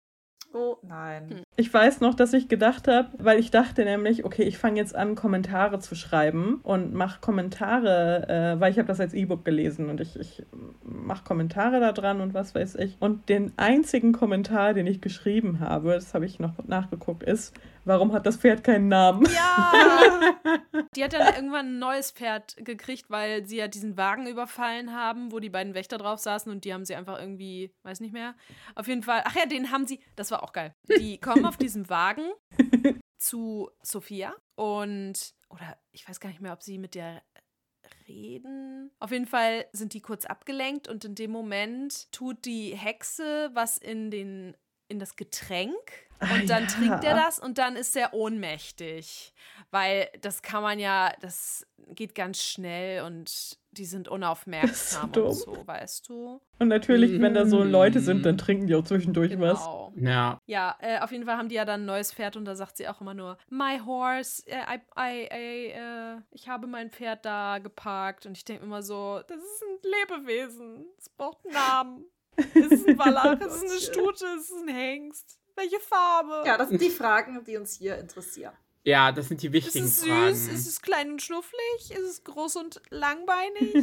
Oh nein. Hm. Ich weiß noch, dass ich gedacht habe, weil ich dachte nämlich, okay, ich fange jetzt an, Kommentare zu schreiben und mache Kommentare, äh, weil ich habe das als E-Book gelesen und ich, ich mache Kommentare da dran und was weiß ich. Und den einzigen Kommentar, den ich geschrieben habe, das habe ich noch nachgeguckt, ist, warum hat das Pferd keinen Namen? Ja! Die hat dann irgendwann ein neues Pferd gekriegt, weil sie ja diesen Wagen überfallen haben, wo die beiden Wächter drauf saßen und die haben sie einfach irgendwie, weiß nicht mehr. Auf jeden Fall, ach ja, den haben sie, das war auch geil. Die kommen auf diesem Wagen zu Sophia und, oder ich weiß gar nicht mehr, ob sie mit der reden. Auf jeden Fall sind die kurz abgelenkt und in dem Moment tut die Hexe was in den in das Getränk Ah, und dann ja. trinkt er das und dann ist er ohnmächtig. Weil das kann man ja, das geht ganz schnell und die sind unaufmerksam dumm. und so, weißt du? Und natürlich, wenn da so Mhm. Leute sind, dann trinken die auch zwischendurch was. Genau. Ja. Ja, äh, auf jeden Fall haben die ja dann ein neues Pferd und da sagt sie auch immer nur, my horse, äh, I, I, I, äh, ich habe mein Pferd da geparkt und ich denke immer so, das ist ein Lebewesen, es braucht einen Namen. Es ist ein Wallach, es ist eine Stute, es ist ein Hengst. Welche Farbe? Ja, das sind die Fragen, die uns hier interessieren. Ja, das sind die ist wichtigen es süß? Fragen. Ist es klein und schnufflig? Ist es groß und langbeinig?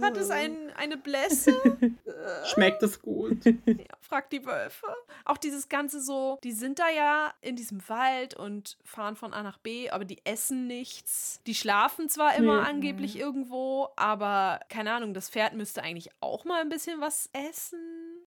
Hat es ein, eine Blässe? Schmeckt es gut? Ja, fragt die Wölfe. Auch dieses Ganze so, die sind da ja in diesem Wald und fahren von A nach B, aber die essen nichts. Die schlafen zwar immer Nee. angeblich irgendwo, aber keine Ahnung, das Pferd müsste eigentlich auch mal ein bisschen was essen.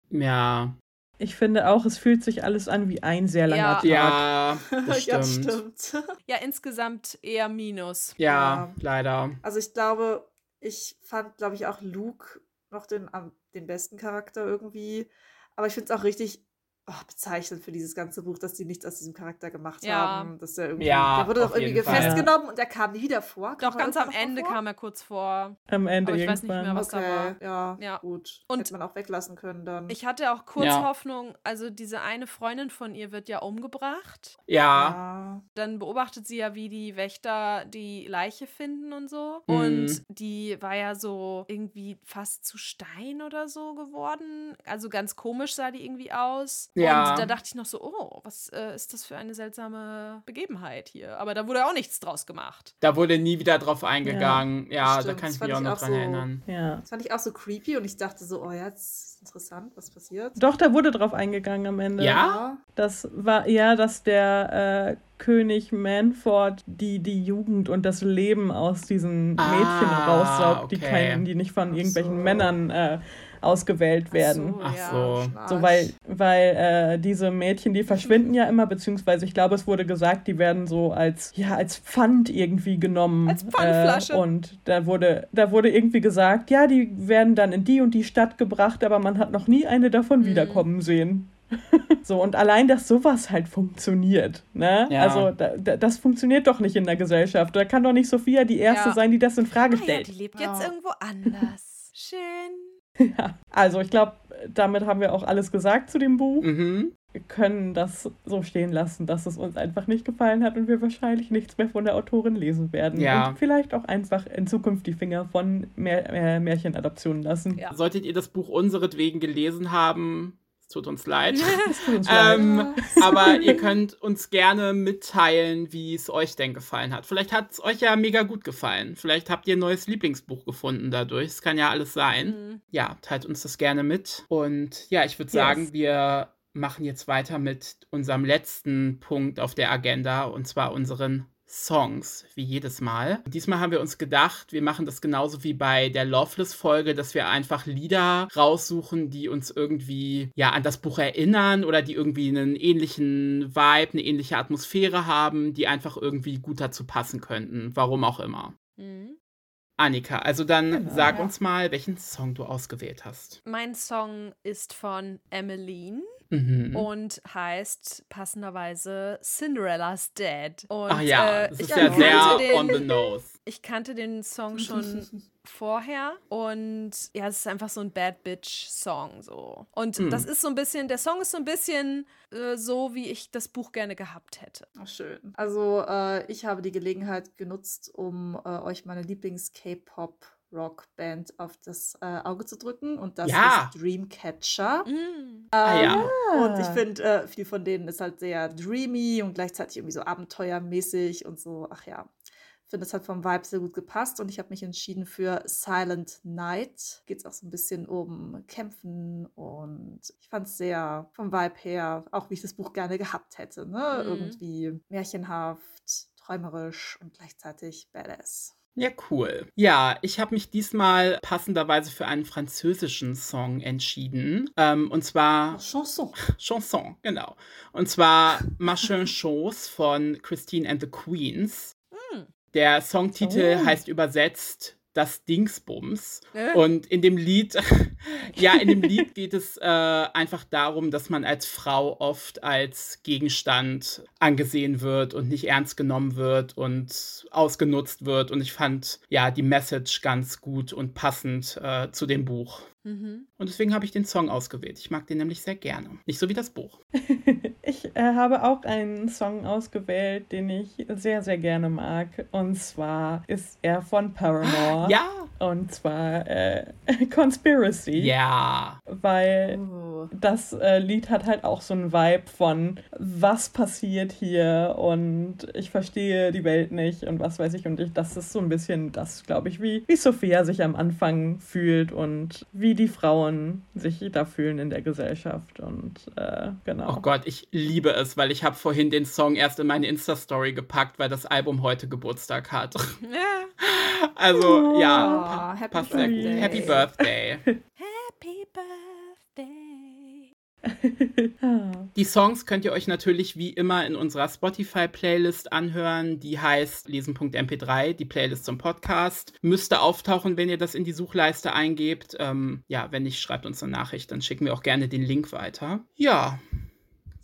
Ja. Ich finde auch, es fühlt sich alles an wie ein sehr langer Ja. Tag. Ja, das ja, stimmt. stimmt. Ja, insgesamt eher Minus. Ja, Ja. leider. Also ich glaube, ich fand, glaube ich, auch Luke noch den, am, den besten Charakter irgendwie. Aber ich finde es auch richtig oh, bezeichnend für dieses ganze Buch, dass die nichts aus diesem Charakter gemacht Ja. haben. Dass der irgendwie, Ja, der wurde doch irgendwie Fall. festgenommen und der kam nie wieder vor. Kam Doch er ganz am irgendwann Ende vor? kam er kurz vor. Am Ende Aber ich weiß nicht irgendwann. mehr, was da war. Okay, ja, Ja. gut. Und- Hätte man auch weglassen können dann. Ich hatte auch kurz Ja. Hoffnung, also diese eine Freundin von ihr wird ja umgebracht. Ja. ja. Dann beobachtet sie ja, wie die Wächter die Leiche finden und so. Mhm. Und die war ja so irgendwie fast zu Stein oder so geworden. Also ganz komisch sah die irgendwie aus. Ja. Und da dachte ich noch so, oh, was äh, ist das für eine seltsame Begebenheit hier? Aber da wurde auch nichts draus gemacht. Da wurde nie wieder drauf eingegangen. Ja, da Stimmt, kann ich mich auch noch auch dran so- erinnern. Ja. Das fand ich auch so creepy und ich dachte so, oh ja, jetzt ist interessant, was passiert. Doch, da wurde drauf eingegangen am Ende. Ja? Das war ja, dass der äh, König Manford die, die Jugend und das Leben aus diesen Mädchen Ah, raussaugt, die, okay. kein, die nicht von irgendwelchen so. Männern äh, ausgewählt werden. Ach Ach ja. so. So, weil, weil äh, diese Mädchen, die verschwinden ja immer, beziehungsweise ich glaube, es wurde gesagt, die werden so als, ja, als Pfand irgendwie genommen. Als Pfandflasche. Äh, und da wurde, da wurde irgendwie gesagt, ja, die werden dann in die und die Stadt gebracht, aber man hat noch nie eine davon Mhm. wiederkommen sehen. so, und allein, dass sowas halt funktioniert, ne? Ja. Also, da, da, das funktioniert doch nicht in der Gesellschaft. Da kann doch nicht Sophia die Erste Ja. sein, die das in Frage Ah ja, stellt. die lebt Ja. jetzt irgendwo anders. Schön. Ja. Also, ich glaube, damit haben wir auch alles gesagt zu dem Buch. Mhm. wir können das so stehen lassen, dass es uns einfach nicht gefallen hat und wir wahrscheinlich nichts mehr von der Autorin lesen werden. Ja. Und vielleicht auch einfach in Zukunft die Finger von Mär äh, Märchenadaptionen lassen. Ja. Solltet ihr das Buch unseretwegen gelesen haben, es tut uns leid. Das tut uns leid. ähm, aber ihr könnt uns gerne mitteilen, wie es euch denn gefallen hat. Vielleicht hat es euch ja mega gut gefallen. Vielleicht habt ihr ein neues Lieblingsbuch gefunden dadurch. Es kann ja alles sein. Mhm. Ja, teilt uns das gerne mit. Und ja, ich würde Yes. sagen, wir machen jetzt weiter mit unserem letzten Punkt auf der Agenda und zwar unseren Songs, wie jedes Mal. Diesmal haben wir uns gedacht, wir machen das genauso wie bei der Loveless-Folge, dass wir einfach Lieder raussuchen, die uns irgendwie ja an das Buch erinnern oder die irgendwie einen ähnlichen Vibe, eine ähnliche Atmosphäre haben, die einfach irgendwie gut dazu passen könnten. Warum auch immer. Mhm. Annika, also dann Genau. sag uns mal, welchen Song du ausgewählt hast. Mein Song ist von Emmeline Mhm. und heißt passenderweise Cinderella's Dead. Und, Ach ja, äh, das ich ist ja kannte sehr den, on the nose. Ich kannte den Song schon vorher und ja, es ist einfach so ein Bad Bitch Song so. Und Hm. das ist so ein bisschen, der Song ist so ein bisschen äh, so, wie ich das Buch gerne gehabt hätte. Ach, schön. Also, äh, ich habe die Gelegenheit genutzt, um äh, euch meine Lieblings-K-Pop Rockband auf das äh, Auge zu drücken und das Ja. ist Dreamcatcher. Mm. Ah, ja. Und ich finde, äh, viel von denen ist halt sehr dreamy und gleichzeitig irgendwie so abenteuermäßig und so. Ach ja, ich finde, es hat vom Vibe sehr gut gepasst und ich habe mich entschieden für Silent Night. Geht es auch so ein bisschen um Kämpfen und ich fand es sehr vom Vibe her, auch wie ich das Buch gerne gehabt hätte. Ne? Mhm. Irgendwie märchenhaft, träumerisch und gleichzeitig badass. Ja, cool. Ja, ich habe mich diesmal passenderweise für einen französischen Song entschieden. Ähm, und zwar Chanson. Chanson, genau. Und zwar Machin Chose von Christine and the Queens. Hm. Der Songtitel Oh. heißt übersetzt Das Dingsbums. Äh? Und in dem Lied, ja, in dem Lied geht es äh, einfach darum, dass man als Frau oft als Gegenstand angesehen wird und nicht ernst genommen wird und ausgenutzt wird. Und ich fand ja die Message ganz gut und passend äh, zu dem Buch. Mhm. Und deswegen habe ich den Song ausgewählt. Ich mag den nämlich sehr gerne. Nicht so wie das Buch. Ich äh, habe auch einen Song ausgewählt, den ich sehr, sehr gerne mag. Und zwar ist er von Paramore. Ja. Und zwar äh, Conspiracy. Ja. Weil Oh. das äh, Lied hat halt auch so einen Vibe von, was passiert hier und ich verstehe die Welt nicht und was weiß ich. Und ich, das ist so ein bisschen das, glaube ich, wie, wie Sophia sich am Anfang fühlt und wie die Frauen sich da fühlen in der Gesellschaft. Und äh, genau. Oh Gott, ich liebe es, weil ich habe vorhin den Song erst in meine Insta-Story gepackt, weil das Album heute Geburtstag hat. Ja. Also, Oh. ja, happy passt sehr gut. birthday. Happy Birthday. Happy Birthday. Die Songs könnt ihr euch natürlich wie immer in unserer Spotify-Playlist anhören. Die heißt lesen.mp3, die Playlist zum Podcast. Müsste auftauchen, wenn ihr das in die Suchleiste eingebt. Ähm, ja, wenn nicht, schreibt uns eine Nachricht, dann schicken wir auch gerne den Link weiter. Ja,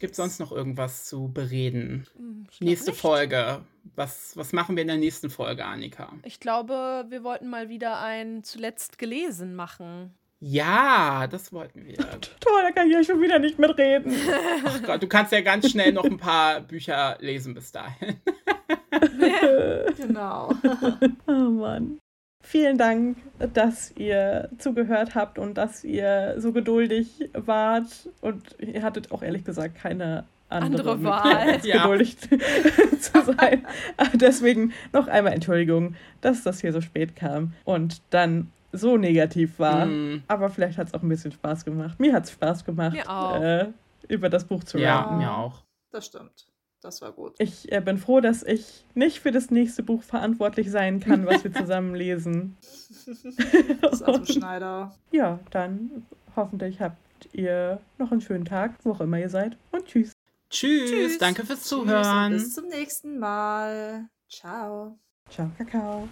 gibt sonst noch irgendwas zu bereden? Hm, ich Nächste nicht. Folge. Was, was machen wir in der nächsten Folge, Annika? Ich glaube, wir wollten mal wieder ein zuletzt gelesen machen. Ja, das wollten wir. Toll, da kann ich ja schon wieder nicht mitreden. Ach Gott, du kannst ja ganz schnell noch ein paar Bücher lesen bis dahin. Genau. Oh Mann. Vielen Dank, dass ihr zugehört habt und dass ihr so geduldig wart. Und ihr hattet auch ehrlich gesagt keine andere, Andere Wahl. als Ja. geduldig zu sein. Deswegen noch einmal Entschuldigung, dass das hier so spät kam und dann so negativ war. Mm, Aber vielleicht hat es auch ein bisschen Spaß gemacht. Mir hat es Spaß gemacht, Mir auch. Äh, über das Buch zu ja, reden. mir auch. Das stimmt. Das war gut. Ich äh, bin froh, dass ich nicht für das nächste Buch verantwortlich sein kann, was wir zusammen lesen. Das ist dem Schneider. Ja, dann hoffentlich habt ihr noch einen schönen Tag, wo auch immer ihr seid. Und tschüss. Tschüss, Tschüss. danke fürs Tschüss und Zuhören. bis zum nächsten Mal. Ciao. Ciao, Kakao.